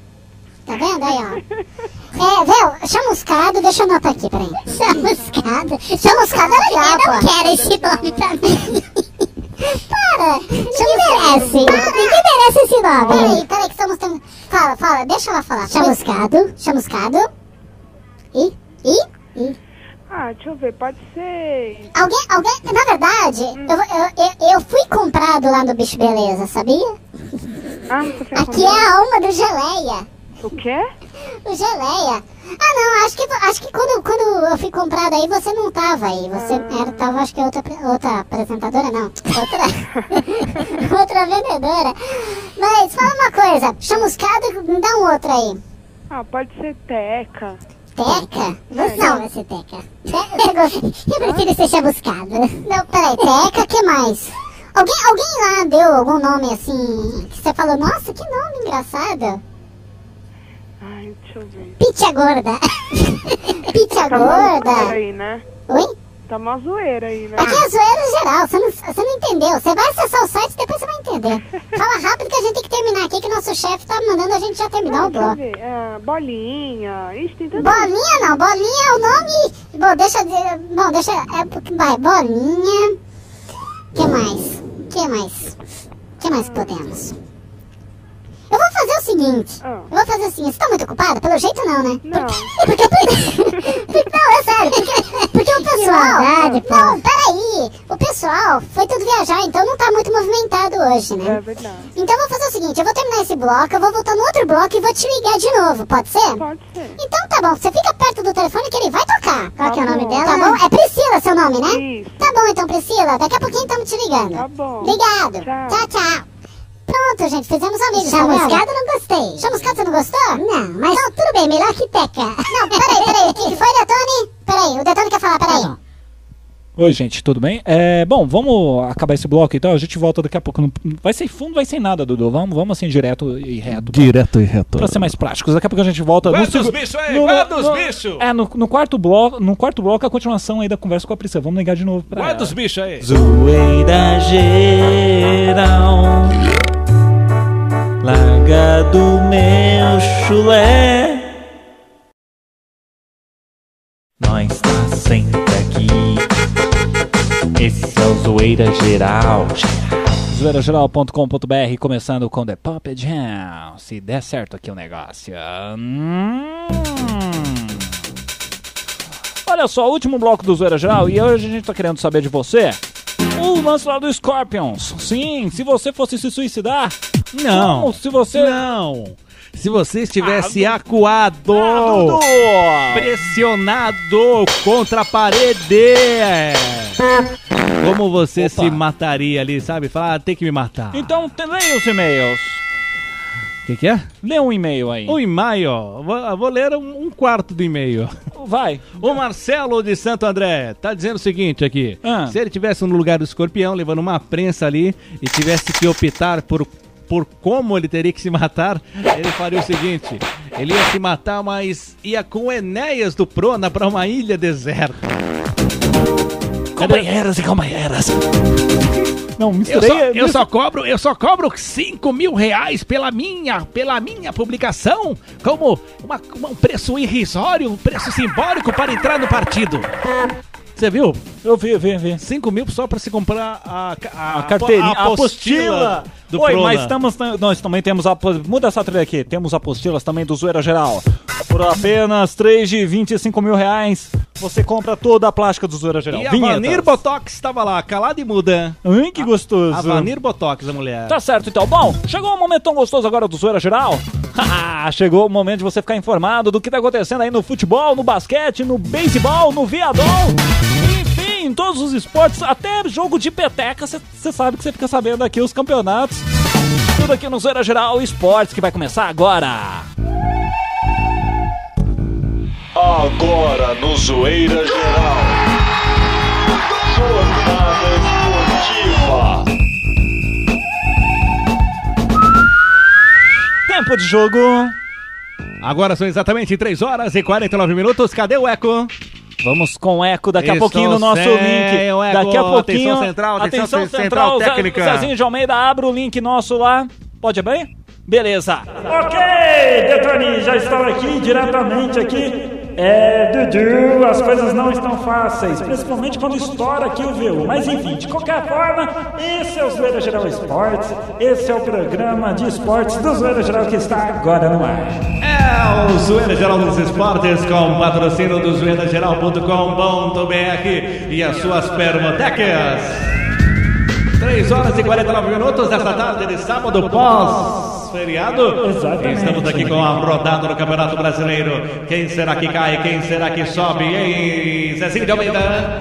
[SPEAKER 6] Tá vendo aí, ó? É, Vel, chamuscado, deixa eu anotar aqui, peraí. Chamuscado? Chamuscado é legal, Eu não quero esse nome pra mim. Para! Ninguém merece. Para, ninguém merece esse nome. Peraí, peraí que estamos tendo... Fala, fala, deixa ela falar. Chamuscado, chamuscado. E, e, e...
[SPEAKER 7] Ah, deixa eu ver, pode ser.
[SPEAKER 6] Alguém, alguém, na verdade, eu, eu, eu, eu fui comprado lá no Bicho Beleza, sabia?
[SPEAKER 7] Ah, você foi
[SPEAKER 6] Aqui é a alma do Geleia.
[SPEAKER 7] O quê?
[SPEAKER 6] O Geleia. Ah, não, acho que, acho que quando, quando eu fui comprado aí, você não tava aí. Você era, tava, acho que outra, outra apresentadora, não. Outra, outra vendedora. Mas fala uma coisa, chamuscado, me dá um outro aí.
[SPEAKER 7] Ah, pode ser Teca.
[SPEAKER 6] Teca? Não, vai ser Teca. Você? Eu prefiro ser chamuscado. Não, peraí, Teca, que mais? Alguém, alguém lá deu algum nome assim, que você falou, nossa, que nome engraçado.
[SPEAKER 7] Ai, deixa eu ver.
[SPEAKER 6] Pitia gorda. Pitia
[SPEAKER 7] Tá
[SPEAKER 6] gorda.
[SPEAKER 7] aí, né?
[SPEAKER 6] Oi?
[SPEAKER 7] Tá mó zoeira aí, né?
[SPEAKER 6] Aqui é zoeira geral, você não, você não entendeu. Você vai acessar o site e depois você vai entender. Fala rápido que a gente tem que terminar aqui, que o nosso chefe tá mandando a gente já terminar o bloco.
[SPEAKER 7] Ah, bolinha. Tem tanto.
[SPEAKER 6] Bolinha não, bolinha é o nome. Bom, deixa. de- Bom, deixa. É, porque- vai, bolinha. que mais? que mais? que mais podemos? Eu vou fazer o seguinte.
[SPEAKER 7] Ah.
[SPEAKER 6] Eu vou fazer o seguinte. Você tá muito ocupada? Pelo jeito não, né?
[SPEAKER 7] Não.
[SPEAKER 6] Porque, porque, não, é sério. Porque, porque o pessoal. não, peraí. O pessoal foi tudo viajar, então não tá muito movimentado hoje,
[SPEAKER 7] É
[SPEAKER 6] né?
[SPEAKER 7] verdade.
[SPEAKER 6] Então eu vou fazer o seguinte: eu vou terminar esse bloco, eu vou voltar no outro bloco e vou te ligar de novo, pode ser?
[SPEAKER 7] Pode ser.
[SPEAKER 6] Então tá bom, você fica perto do telefone que ele vai tocar. Qual
[SPEAKER 7] Tá
[SPEAKER 6] que é o nome dela? Tá bom? É Priscila seu nome, né?
[SPEAKER 7] Isso.
[SPEAKER 6] Tá bom então, Priscila. Daqui a pouquinho estamos te ligando.
[SPEAKER 7] Tá bom.
[SPEAKER 6] Obrigado.
[SPEAKER 7] Tchau.
[SPEAKER 6] Tchau, tchau. Pronto, gente, fizemos amigos. Chamuscado não gostei. Chamuscado você não gostou? Não, mas. Não, tudo bem, melhor que Teca. Não, peraí, peraí. O que foi, Detone? Peraí, o Detone quer falar, peraí.
[SPEAKER 2] Oi, gente, tudo bem? É, bom, vamos acabar esse bloco então. A gente volta daqui a pouco. Não vai ser fundo, vai ser nada, Dudu. Vamos, vamos assim, direto e reto. pra-
[SPEAKER 4] Direto e reto.
[SPEAKER 2] Pra ser mais práticos. Daqui a pouco a gente volta. no
[SPEAKER 1] Guarda os bichos aí,
[SPEAKER 2] no-
[SPEAKER 1] guarda os bichos.
[SPEAKER 2] É, no, no quarto bloco, no quarto bloco a continuação aí da conversa com a Priscila. Vamos ligar de novo pra
[SPEAKER 1] Guarda
[SPEAKER 2] ela.
[SPEAKER 1] os bichos aí.
[SPEAKER 8] Zoeira geral Larga do meu chulé Nós tá sempre aqui Esse é o Zoeira Geral
[SPEAKER 2] zoeirageral.com.br começando com The Pop Jam. Se der certo aqui o negócio. Hum. Olha só, último bloco do Zoeira Geral e hoje a gente tá querendo saber de você. O lance lá do Scorpions. Sim, se você fosse se suicidar.
[SPEAKER 4] Não.
[SPEAKER 2] como se você.
[SPEAKER 4] Não. Se você estivesse acuado,
[SPEAKER 2] Ah,
[SPEAKER 4] pressionado contra a parede, como você
[SPEAKER 2] Opa.
[SPEAKER 4] se mataria ali, sabe? Falar, ah, tem que me matar.
[SPEAKER 2] Então, leia os e-mails.
[SPEAKER 4] O que, que é?
[SPEAKER 2] Lê um e-mail aí.
[SPEAKER 4] O e-mail, vou, vou ler um, um quarto do e-mail.
[SPEAKER 2] Vai.
[SPEAKER 4] O Marcelo de Santo André tá dizendo o seguinte aqui:
[SPEAKER 2] Ah.
[SPEAKER 4] se ele tivesse no lugar do escorpião, levando uma prensa ali e tivesse que optar por, por como ele teria que se matar, ele faria o seguinte: ele ia se matar, mas ia com Enéas do Prona pra uma ilha deserta.
[SPEAKER 2] Companheiros e companheiras. Não,
[SPEAKER 4] Eu
[SPEAKER 2] misturei.
[SPEAKER 4] só, eu só cobro, eu só cobro 5 mil reais pela minha, pela minha publicação, como uma- um preço irrisório, um preço simbólico para entrar no partido. Você viu?
[SPEAKER 2] Eu vi, vi, vi.
[SPEAKER 4] 5 mil só para se comprar a, a,
[SPEAKER 2] A carteirinha, a
[SPEAKER 4] apostila
[SPEAKER 2] apostila.
[SPEAKER 4] do
[SPEAKER 2] Oi,
[SPEAKER 4] Prona.
[SPEAKER 2] mas estamos, nós também temos a, muda essa trilha aqui, temos apostilas também do Zoeira Geral. Por apenas 3 de 25 mil reais, você compra toda a plástica do Zoeira Geral.
[SPEAKER 4] E a
[SPEAKER 2] Vinhetas.
[SPEAKER 4] Vanir Botox estava lá, calada e muda.
[SPEAKER 2] Hum, que gostoso.
[SPEAKER 4] A Vanir Botox, a mulher.
[SPEAKER 2] Tá certo, então. Bom, chegou um momento tão gostoso agora do Zoeira Geral. Chegou o momento de você ficar informado do que tá acontecendo aí no futebol, no basquete, no beisebol, no viadão. Enfim, em todos os esportes, até jogo de peteca, você sabe que você fica sabendo aqui os campeonatos. Tudo aqui no Zoeira Geral Esportes, que vai começar agora.
[SPEAKER 9] Agora no Zoeira Geral. Jornada Esportiva.
[SPEAKER 2] Tempo de jogo.
[SPEAKER 4] Agora são exatamente 3 horas e 49 minutos. Cadê o Eco?
[SPEAKER 2] Vamos com eco daqui a
[SPEAKER 4] Estou
[SPEAKER 2] pouquinho no nosso link.
[SPEAKER 4] o eco.
[SPEAKER 2] Daqui a pouquinho.
[SPEAKER 4] Atenção central, atenção
[SPEAKER 2] atenção
[SPEAKER 4] central
[SPEAKER 2] central,
[SPEAKER 4] técnica.
[SPEAKER 2] Zezinho de Almeida, abre o link nosso lá. Pode abrir? Beleza.
[SPEAKER 3] Ok, Detoni, já estou aqui diretamente aqui. É, Dudu, as coisas não estão fáceis, principalmente quando estoura aqui o VU. Mas enfim, de qualquer forma, esse é o Zoeira Geral Esportes, esse é o programa de esportes do Zoeira Geral que está agora no ar.
[SPEAKER 4] É o Zoeira Geral dos Esportes com patrocínio do zoeirageral.com.br e as suas permotecas. 3 horas e 49 minutos desta tarde de sábado pós-feriado.
[SPEAKER 3] Exatamente.
[SPEAKER 4] Estamos aqui com a rodada do Campeonato Brasileiro. Quem será que cai? Quem será que sobe? Hein? Zezinho de Almeida.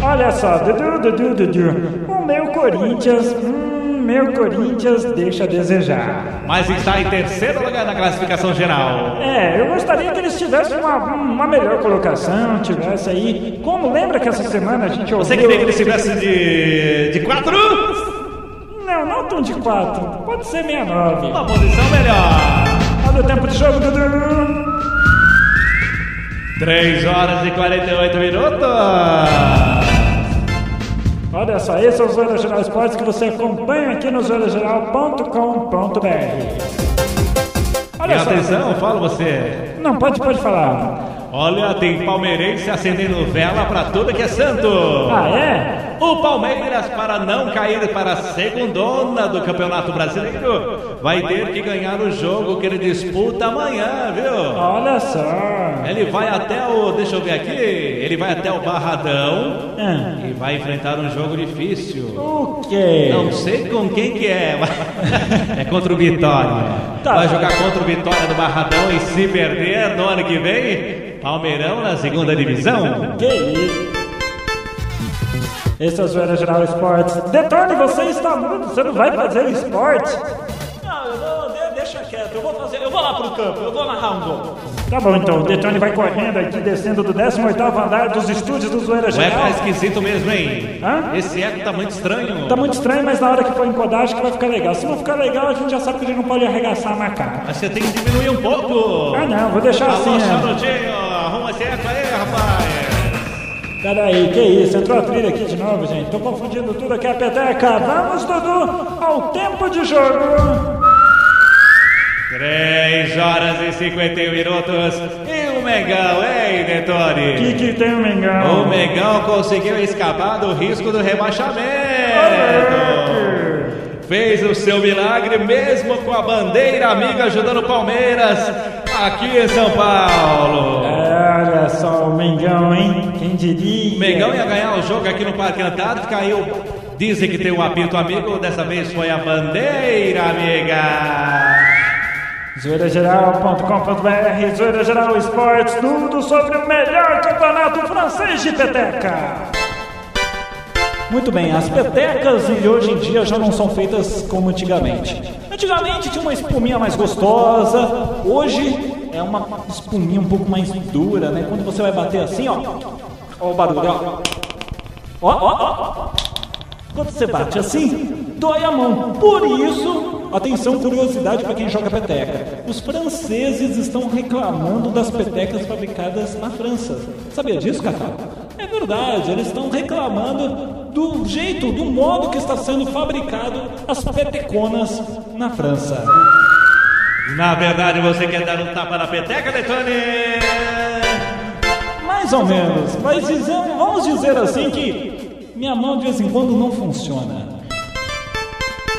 [SPEAKER 3] Olha só, Dudu, Dudu, Dudu, o meu Corinthians, hum, meu Corinthians deixa a desejar.
[SPEAKER 4] Mas está em terceiro lugar na classificação geral.
[SPEAKER 3] É, eu gostaria que eles tivessem uma, uma melhor colocação, tivesse aí. Como lembra que essa semana a gente ouviu.
[SPEAKER 4] Você queria que ele estivesse de, de quatro?
[SPEAKER 3] Não tão de 4. Pode ser 69.
[SPEAKER 4] Uma posição melhor.
[SPEAKER 3] Olha o tempo de jogo, Dudu.
[SPEAKER 4] 3 horas e 48 minutos.
[SPEAKER 3] Olha só, esse é o Zoeira Geral Esportes que você acompanha aqui no zoeirageral.com.br.
[SPEAKER 4] E
[SPEAKER 3] Olha só.
[SPEAKER 4] atenção, fala você.
[SPEAKER 3] Não, pode, pode falar.
[SPEAKER 4] Olha, tem palmeirense acendendo vela pra tudo que é santo.
[SPEAKER 3] Ah, é?
[SPEAKER 4] O Palmeiras, para não cair para a segundona do Campeonato Brasileiro, vai ter que ganhar o jogo que ele disputa amanhã, viu?
[SPEAKER 3] Olha só.
[SPEAKER 4] Ele vai até o. Deixa eu ver aqui. Ele vai até o Barradão
[SPEAKER 3] Ah,
[SPEAKER 4] e vai enfrentar um jogo difícil.
[SPEAKER 3] o quê?
[SPEAKER 4] Não sei com quem que é, mas é contra o Vitória.
[SPEAKER 3] Tá.
[SPEAKER 4] Vai jogar contra o Vitória do Barradão e se perder no ano que vem, Palmeirão na segunda divisão.
[SPEAKER 3] Que isso? Esse é o Zoeira Geral Esportes. Detone, você está mudo, você não vai fazer esporte.
[SPEAKER 2] Não, eu vou, de- deixa quieto, eu vou fazer, eu vou lá pro campo, eu vou narrar um gol.
[SPEAKER 3] Tá bom, então. O Detone vai correndo aqui, descendo do 18º andar dos estúdios do Zoeira Geral.
[SPEAKER 4] esquisito mesmo, hein?
[SPEAKER 3] Hã?
[SPEAKER 4] Esse eco tá muito estranho.
[SPEAKER 3] Tá muito estranho, mas na hora que for encodar, acho que vai ficar legal. Se não ficar legal, a gente já sabe que gente não pode arregaçar a macaca.
[SPEAKER 4] Mas você tem que diminuir um pouco.
[SPEAKER 3] Ah, não, vou deixar assim,
[SPEAKER 4] Alô,
[SPEAKER 3] né?
[SPEAKER 4] Arruma esse eco aí, rapaz.
[SPEAKER 3] Pera aí, que isso? Entrou a trilha aqui de novo, gente. Tô confundindo tudo aqui, a peteca. Vamos, Dudu, ao tempo de jogo.
[SPEAKER 4] 3 horas e 51 minutos. E o Mengão, hein,
[SPEAKER 3] O
[SPEAKER 4] Detone?
[SPEAKER 3] que, que tem o Mengão?
[SPEAKER 4] O Mengão conseguiu escapar do risco do rebaixamento. Fez o seu milagre mesmo com a bandeira amiga ajudando o Palmeiras aqui em São Paulo.
[SPEAKER 3] Olha só o Mengão, hein? Quem diria?
[SPEAKER 4] O Mengão ia ganhar o jogo aqui no Parque Antártico, caiu. Dizem que tem um apito amigo, dessa vez foi a bandeira amiga.
[SPEAKER 3] Zoeirageral.com.br, Zoeira Geral Esportes, tudo sobre o melhor campeonato francês de peteca.
[SPEAKER 2] Muito bem, as petecas de hoje em dia já não são feitas como antigamente. Antigamente tinha uma espuminha mais gostosa, hoje é uma espuminha um pouco mais dura, né? Quando você vai bater assim, ó. Ó o barulho, ó. Ó, ó, ó. Quando você bate assim, dói a mão. Por isso, atenção, curiosidade para quem joga peteca. Os franceses estão reclamando das petecas fabricadas na França. Sabia disso, Cacau? É verdade, eles estão reclamando do jeito, do modo que está sendo fabricado as peteconas na França.
[SPEAKER 4] Na verdade, você quer dar um tapa na peteca, Detone?
[SPEAKER 2] Mais ou menos, mas vamos dizer assim que minha mão de vez em quando não funciona.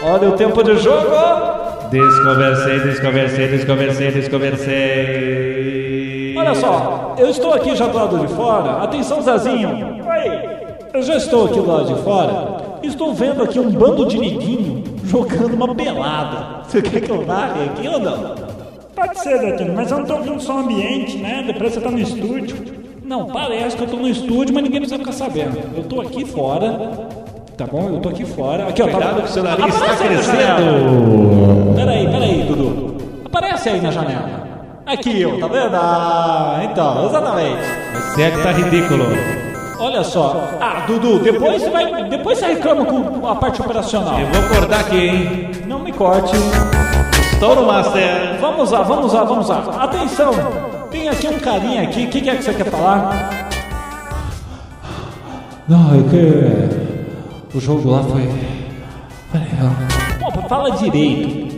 [SPEAKER 2] Olha o tempo de jogo.
[SPEAKER 4] Desconversei, desconversei, desconversei, desconversei.
[SPEAKER 2] Olha só, eu estou aqui já do lado de fora. Atenção, Zazinho. Oi. Eu já estou aqui do lado de fora. Estou vendo aqui um bando de neguinho jogando uma pelada. Você quer que eu narre aqui ou não?
[SPEAKER 3] Pode ser, Detone, mas eu não tô ouvindo som ambiente, né? Depois você tá no estúdio.
[SPEAKER 2] Não, parece que eu tô no estúdio, mas ninguém precisa ficar sabendo. Eu tô aqui fora. Tá bom? Eu tô aqui fora. Aqui, ó. tá-
[SPEAKER 4] Cuidado que seu nariz está crescendo.
[SPEAKER 2] Peraí, peraí, Dudu. Aparece aí na janela. Aqui, ó, tá vendo? Ah, então, exatamente.
[SPEAKER 4] Você é que tá ridículo.
[SPEAKER 2] Olha só. Ah, Dudu, depois você vai. Depois você reclama com a parte operacional.
[SPEAKER 4] Eu vou acordar aqui, hein?
[SPEAKER 2] Não me corte.
[SPEAKER 4] Estou no Master.
[SPEAKER 2] Vamos lá, vamos lá, vamos lá. Atenção! Tem aqui um carinha aqui. O que, que é que você quer falar? Não, é que. O jogo lá foi. Peraí, fala direito.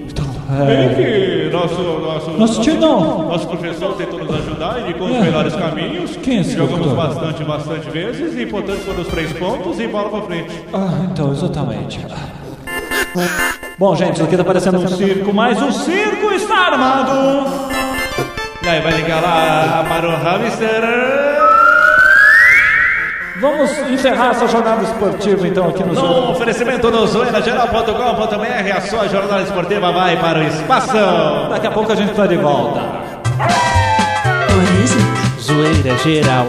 [SPEAKER 2] É...
[SPEAKER 4] que nosso, nosso,
[SPEAKER 2] Nosso tio não.
[SPEAKER 4] nosso professor tentou nos ajudar, indicou
[SPEAKER 2] É.
[SPEAKER 4] os melhores caminhos.
[SPEAKER 2] Quem é
[SPEAKER 4] Jogamos bastante, bastante vezes e, portanto, foram os três pontos e bola pra frente.
[SPEAKER 2] Ah, então, exatamente. Bom, gente, isso aqui tá parecendo um circo, mas o circo está armado!
[SPEAKER 4] E aí, vai ligar lá para o hamster.
[SPEAKER 2] Vamos encerrar essa jornada esportiva, então, aqui no
[SPEAKER 4] No
[SPEAKER 2] Zoom.
[SPEAKER 4] oferecimento no zoeirageral.com.br, a sua jornada esportiva vai para o espaço.
[SPEAKER 2] Daqui a pouco a gente tá de volta.
[SPEAKER 10] Zoeira geral.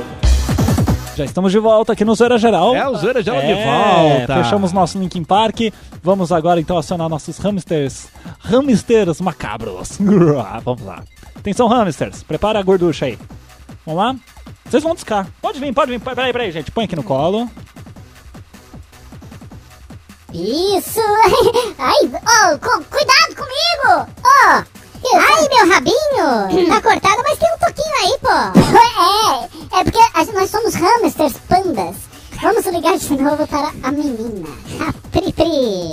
[SPEAKER 11] Já estamos de volta aqui no Zoeira Geral.
[SPEAKER 4] É o Zoeira Geral de
[SPEAKER 11] É,
[SPEAKER 4] volta.
[SPEAKER 11] Fechamos nosso Linkin Park. Vamos agora então acionar nossos hamsters. Hamsters macabros. Vamos lá. Atenção, hamsters. Prepara a gorducha aí. Vamos lá? Vocês vão descar. Pode vir, pode vir. Peraí, peraí, gente. Põe aqui no colo.
[SPEAKER 6] Isso! Ai, oh, cu- cuidado comigo! Oh! Ai, meu rabinho! Tá cortado, mas tem um toquinho aí, pô! É, é porque nós somos hamsters pandas. Vamos ligar de novo para a menina, a Pri Pri.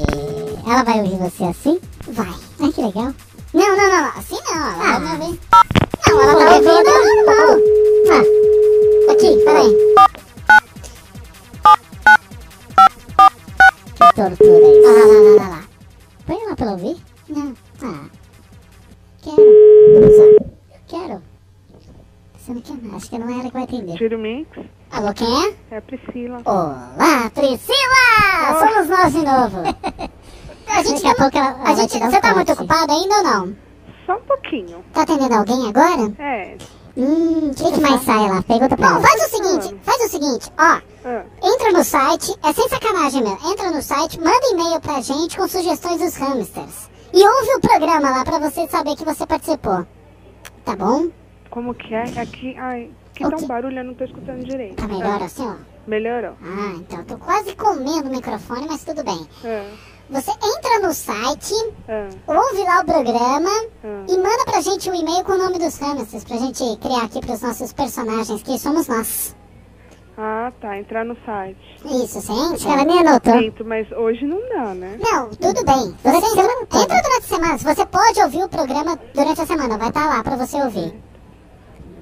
[SPEAKER 6] Ela vai ouvir você assim? Vai. Ai, que legal. Não, não, não, assim não. Ela vai me ouvir. Não, ela tá ouvindo normal. Ah, aqui, peraí. Que tortura isso. Ah, lá, lá, lá, lá, lá. Põe lá pra ouvir? Não. Ah. Quero. Usar. Quero. Você não quer não. Acho que não é ela que vai atender.
[SPEAKER 7] Tiro Mix,
[SPEAKER 6] Alô, quem é?
[SPEAKER 7] é a Priscila.
[SPEAKER 6] Olá, Priscila! Somos nós de novo. A gente,
[SPEAKER 11] Daqui a pouco ela- ela
[SPEAKER 6] a gente,
[SPEAKER 11] te dar um
[SPEAKER 6] você tá
[SPEAKER 11] toque.
[SPEAKER 6] muito ocupada ainda ou não?
[SPEAKER 7] Só um pouquinho.
[SPEAKER 6] Tá atendendo alguém agora?
[SPEAKER 7] É.
[SPEAKER 6] Hum, o que, que mais sai lá? Pergunta pra Não, faz o seguinte, faz o seguinte, ó.
[SPEAKER 7] Ah,
[SPEAKER 6] Entra no site, é sem sacanagem meu. Entra no site, manda e-mail pra gente com sugestões dos hamsters. E ouve o programa lá pra você saber que você participou. Tá bom?
[SPEAKER 7] como que é? Aqui, ai, que tá um barulho, eu não tô escutando direito.
[SPEAKER 6] Tá melhor
[SPEAKER 7] Ah,
[SPEAKER 6] assim, ó?
[SPEAKER 7] Melhorou.
[SPEAKER 6] Ah, então eu tô quase comendo o microfone, mas tudo bem.
[SPEAKER 7] Ah,
[SPEAKER 6] Você entra no site,
[SPEAKER 7] ah,
[SPEAKER 6] ouve lá o programa
[SPEAKER 7] ah.
[SPEAKER 6] e manda pra gente o e-mail com o nome dos hamsters pra gente criar aqui pros nossos personagens, que somos nós.
[SPEAKER 7] Ah, tá. Entrar no site.
[SPEAKER 6] Isso, entra? Ela nem anotou.
[SPEAKER 7] Sinto, mas hoje não dá, né?
[SPEAKER 6] Não, tudo bem. Você entra, entra durante a semana. Você pode ouvir o programa durante a semana. Vai estar lá pra você ouvir.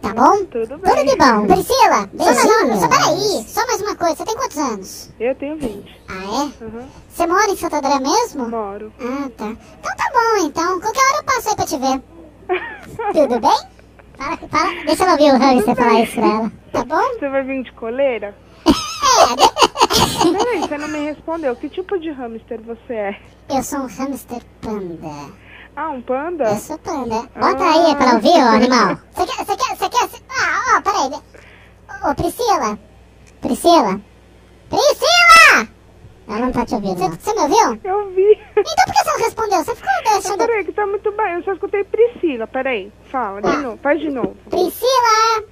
[SPEAKER 6] Tá bom?
[SPEAKER 7] Tudo bem.
[SPEAKER 6] Tudo de bom. Priscila, mais, só peraí. Só mais uma coisa. Você tem quantos anos?
[SPEAKER 7] Eu tenho 20.
[SPEAKER 6] Ah, é?
[SPEAKER 7] Uhum.
[SPEAKER 6] Você mora em Santo André mesmo?
[SPEAKER 7] Moro.
[SPEAKER 6] Ah, tá. Então tá bom, então. Qualquer hora eu passo aí pra te ver. Tudo bem? Fala, fala. Deixa ela ouvir o hamster falar isso pra ela. Tá bom?
[SPEAKER 7] Você vai vir de coleira?
[SPEAKER 6] É,
[SPEAKER 7] Peraí, você não me respondeu. Que tipo de hamster você é?
[SPEAKER 6] Eu sou um hamster panda.
[SPEAKER 7] Ah, um panda?
[SPEAKER 6] Eu sou panda. Bota aí pra ouvir, ô animal. Você quer, você quer, você quer... Ah, ó, peraí. Ô, Priscila. Priscila. Priscila! Ela não tá te ouvindo, Você, você me ouviu?
[SPEAKER 7] Eu vi.
[SPEAKER 6] Então por que você não respondeu? Você ficou
[SPEAKER 7] Ah,
[SPEAKER 6] deixando...
[SPEAKER 7] peraí, que tá muito bem. Eu só escutei Priscila. Peraí, fala de
[SPEAKER 6] Ah.
[SPEAKER 7] novo. Faz de novo.
[SPEAKER 6] Priscila!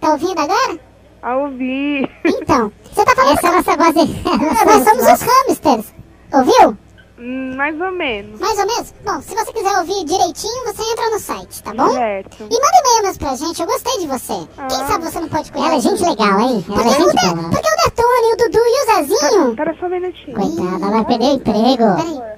[SPEAKER 6] Tá ouvindo agora?
[SPEAKER 7] Ah, ouvi.
[SPEAKER 6] Então, você tá falando... Essa é a nossa voz... Nós somos os hamsters. Ouviu?
[SPEAKER 7] Hum, mais ou menos.
[SPEAKER 6] Mais ou menos? Bom, se você quiser ouvir direitinho, você entra no site, tá bom?
[SPEAKER 7] Certo.
[SPEAKER 6] E manda e-mail mesmo pra gente, eu gostei de você. Quem
[SPEAKER 7] Ah.
[SPEAKER 6] sabe você não pode cuidar
[SPEAKER 11] Ela é gente legal, hein? Ela
[SPEAKER 6] Porque,
[SPEAKER 11] é
[SPEAKER 6] o
[SPEAKER 11] gente boa.
[SPEAKER 6] porque o Detone, o Dudu e o Zezinho...
[SPEAKER 7] Pera só um minutinho.
[SPEAKER 11] Coitada, ela vai perder o emprego.
[SPEAKER 6] Peraí.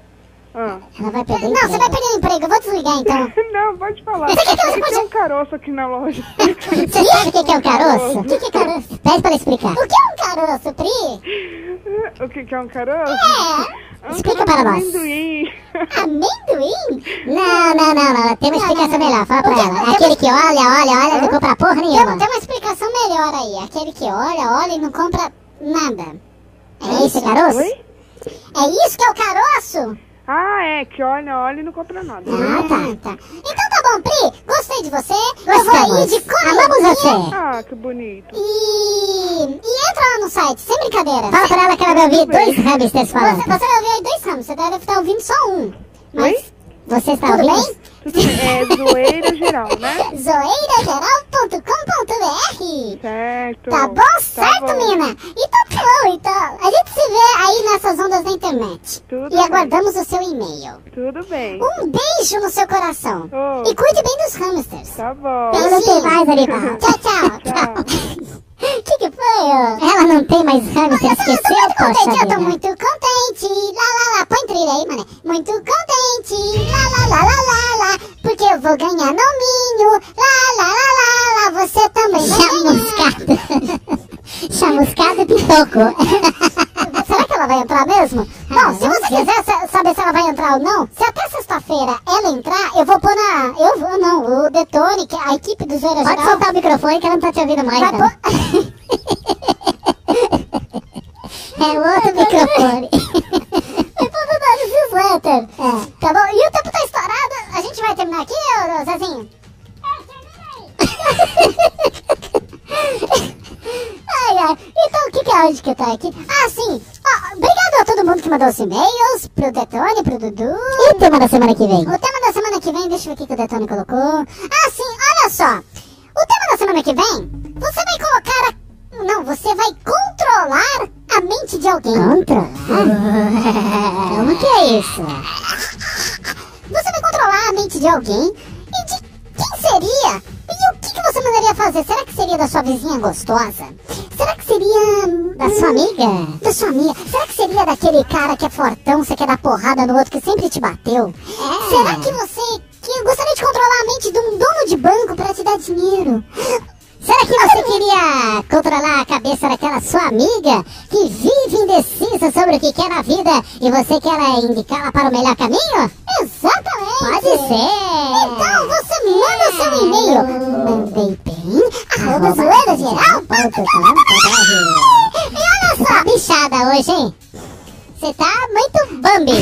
[SPEAKER 7] Ah.
[SPEAKER 11] Ela vai perder
[SPEAKER 6] Não, você
[SPEAKER 11] emprego.
[SPEAKER 6] vai perder o emprego, eu vou desligar então.
[SPEAKER 7] Não, pode falar.
[SPEAKER 6] Você quer que você
[SPEAKER 7] Tem
[SPEAKER 6] pode-
[SPEAKER 7] um caroço aqui na loja.
[SPEAKER 11] Você sabe o que que é o caroço?
[SPEAKER 6] O que, que é caroço?
[SPEAKER 11] Pede pra ela explicar.
[SPEAKER 6] O que é um caroço, Pri?
[SPEAKER 7] o que, que é um caroço?
[SPEAKER 6] É.
[SPEAKER 7] É um
[SPEAKER 11] Explica
[SPEAKER 7] caroço
[SPEAKER 11] para nós.
[SPEAKER 7] amendoim.
[SPEAKER 6] Amendoim?
[SPEAKER 11] Não, não, não, não. Tem uma explicação melhor. Fala pra ela. É
[SPEAKER 6] que-
[SPEAKER 11] aquele que olha, olha, olha, não compra porra
[SPEAKER 6] Tem,
[SPEAKER 11] nenhuma.
[SPEAKER 6] tem uma explicação melhor aí. Aquele que olha, olha e não compra nada.
[SPEAKER 11] É isso, caroço?
[SPEAKER 7] Oi?
[SPEAKER 6] É isso que é o caroço?
[SPEAKER 7] Ah, é, que olha, olha e não compra nada.
[SPEAKER 6] Ah, tá. tá. Então tá bom, Pri. Gostei de você. Eu
[SPEAKER 11] Gostamos.
[SPEAKER 6] vou ir de
[SPEAKER 11] Amamos você.
[SPEAKER 7] Ah, que bonito.
[SPEAKER 6] E... e entra lá no site, sem brincadeira.
[SPEAKER 11] Fala pra ela que ela vai ouvir dois hamsters
[SPEAKER 6] Você,
[SPEAKER 11] falando.
[SPEAKER 6] você vai ouvir aí dois ramos, você deve estar ouvindo só um. Mas
[SPEAKER 7] Oi?
[SPEAKER 11] Você está
[SPEAKER 6] tudo
[SPEAKER 11] ouvindo?
[SPEAKER 6] bem?
[SPEAKER 7] Tudo bem, É zoeira geral, né?
[SPEAKER 6] zoeirageral.com.br
[SPEAKER 7] Certo.
[SPEAKER 6] Tá bom? certo,
[SPEAKER 7] bom.
[SPEAKER 6] mina? Então tá bom, então. A gente se vê aí nessas ondas da internet.
[SPEAKER 7] Tudo
[SPEAKER 6] e
[SPEAKER 7] bem.
[SPEAKER 6] aguardamos o seu e-mail.
[SPEAKER 7] Tudo bem.
[SPEAKER 6] Um beijo no seu coração.
[SPEAKER 7] Oh.
[SPEAKER 6] E cuide bem dos hamsters.
[SPEAKER 7] Tá bom.
[SPEAKER 11] Pra...
[SPEAKER 6] Tchau, tchau.
[SPEAKER 7] Tchau.
[SPEAKER 6] O que, que foi?
[SPEAKER 11] Ela não tem mais hamster,
[SPEAKER 6] Eu tô
[SPEAKER 11] esqueceu,
[SPEAKER 6] muito
[SPEAKER 11] poxa
[SPEAKER 6] contente, eu tô muito contente. Lá, lá, lá. Põe trilha aí, mané. Muito contente. Lá, lá, lá, lá, lá, lá. Porque eu vou ganhar no minho. Lá, lá, lá, lá, lá. Você também vai ganhar.
[SPEAKER 11] Chamuscado. Chamuscado pitoco.
[SPEAKER 6] Ela vai entrar mesmo? Bom, se
[SPEAKER 11] vamos
[SPEAKER 6] você quiser sa- saber se ela vai entrar ou não, se até sexta-feira ela entrar, eu vou pôr na. Eu vou, não, o Detone, que a equipe do Zoeira
[SPEAKER 11] Pode
[SPEAKER 6] Geral.
[SPEAKER 11] soltar o microfone que ela não tá te ouvindo mais.
[SPEAKER 6] vai pôr.
[SPEAKER 11] É o outro microfone.
[SPEAKER 6] Vai pôr no newsletter. Tá bom? E o tempo tá estourado. A gente vai terminar aqui, Zezinho? Ai, ai. Então, o que que é hoje que tô aqui? Ah, sim. Todo mundo que mandou os e-mails, pro Detone, pro Dudu.
[SPEAKER 11] E o tema da semana que vem?
[SPEAKER 6] O tema da semana que vem, deixa eu ver o que que o Detone colocou. Ah, sim, olha só. O tema da semana que vem, você vai colocar a... Não, você vai controlar a mente de alguém.
[SPEAKER 11] Controlar? Como que é isso?
[SPEAKER 6] Você vai controlar a mente de alguém e de quem seria? Mandaria fazer? Será que seria da sua vizinha gostosa? Será que seria...
[SPEAKER 11] Da sua amiga?
[SPEAKER 6] Da sua amiga? Será que seria daquele cara que é fortão, você quer dar porrada no outro que sempre te bateu?
[SPEAKER 11] É.
[SPEAKER 6] Será que você que gostaria de controlar a mente de um dono de banco pra te dar dinheiro?
[SPEAKER 11] Será que você queria controlar a cabeça daquela sua amiga que vive indecisa sobre o que quer na vida e você quer indicá-la para o melhor caminho?
[SPEAKER 6] Exatamente!
[SPEAKER 11] Pode ser!
[SPEAKER 6] Então você manda seu e-mail. Mandei bem, arroba zoeirageral.com.br E olha só,
[SPEAKER 11] Bichada hoje, hein? Você tá muito Bambi.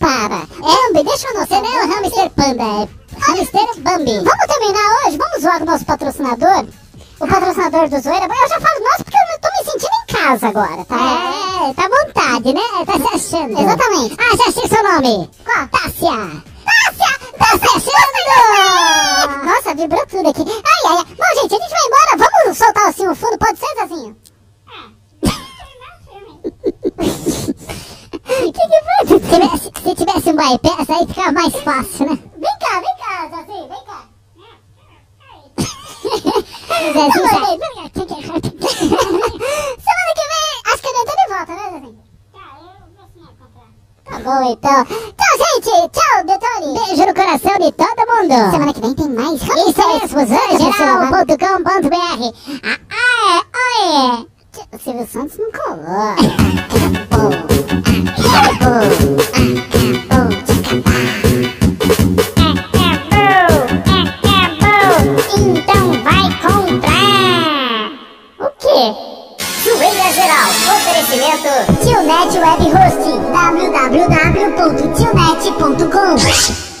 [SPEAKER 6] para. Bambi, deixa eu não
[SPEAKER 11] Você não é o hamster panda, é hamster Bambi.
[SPEAKER 6] Vamos terminar hoje? Vamos zoar o nosso patrocinador? O patrocinador do Zoeira? Eu já falo nosso porque eu tô me sentindo em casa agora, tá?
[SPEAKER 11] É, tá à vontade, né? Tá se achando.
[SPEAKER 6] Exatamente.
[SPEAKER 11] Ah, já achei seu nome.
[SPEAKER 6] Qual?
[SPEAKER 11] Tássia.
[SPEAKER 6] Tássia! Tá se achando! Nossa, vibrou tudo aqui. Ai, ai, ai. Bom, gente, a gente vai embora. Vamos soltar assim o fundo, pode ser, Zezinho?
[SPEAKER 11] O que que foi? Se tivesse, se tivesse um bypass aí ficava mais fácil, né?
[SPEAKER 6] Vem cá, vem cá, Zezinho, vem cá. Tá. Semana que vem, acho que eu tô de volta, né, Zezinho? Tá bom, então. Tchau, gente. Tchau, Detone.
[SPEAKER 11] Beijo no coração de todo mundo.
[SPEAKER 6] Semana que vem tem mais.
[SPEAKER 11] Isso mesmo, zoeirageral.com.br. Ah, ah, é, oi.
[SPEAKER 6] O Silvio Santos não colou.
[SPEAKER 11] Então O quê?
[SPEAKER 6] Zoeira Geral. Oferecimento. Tionet Web Hosting. www.tionet.com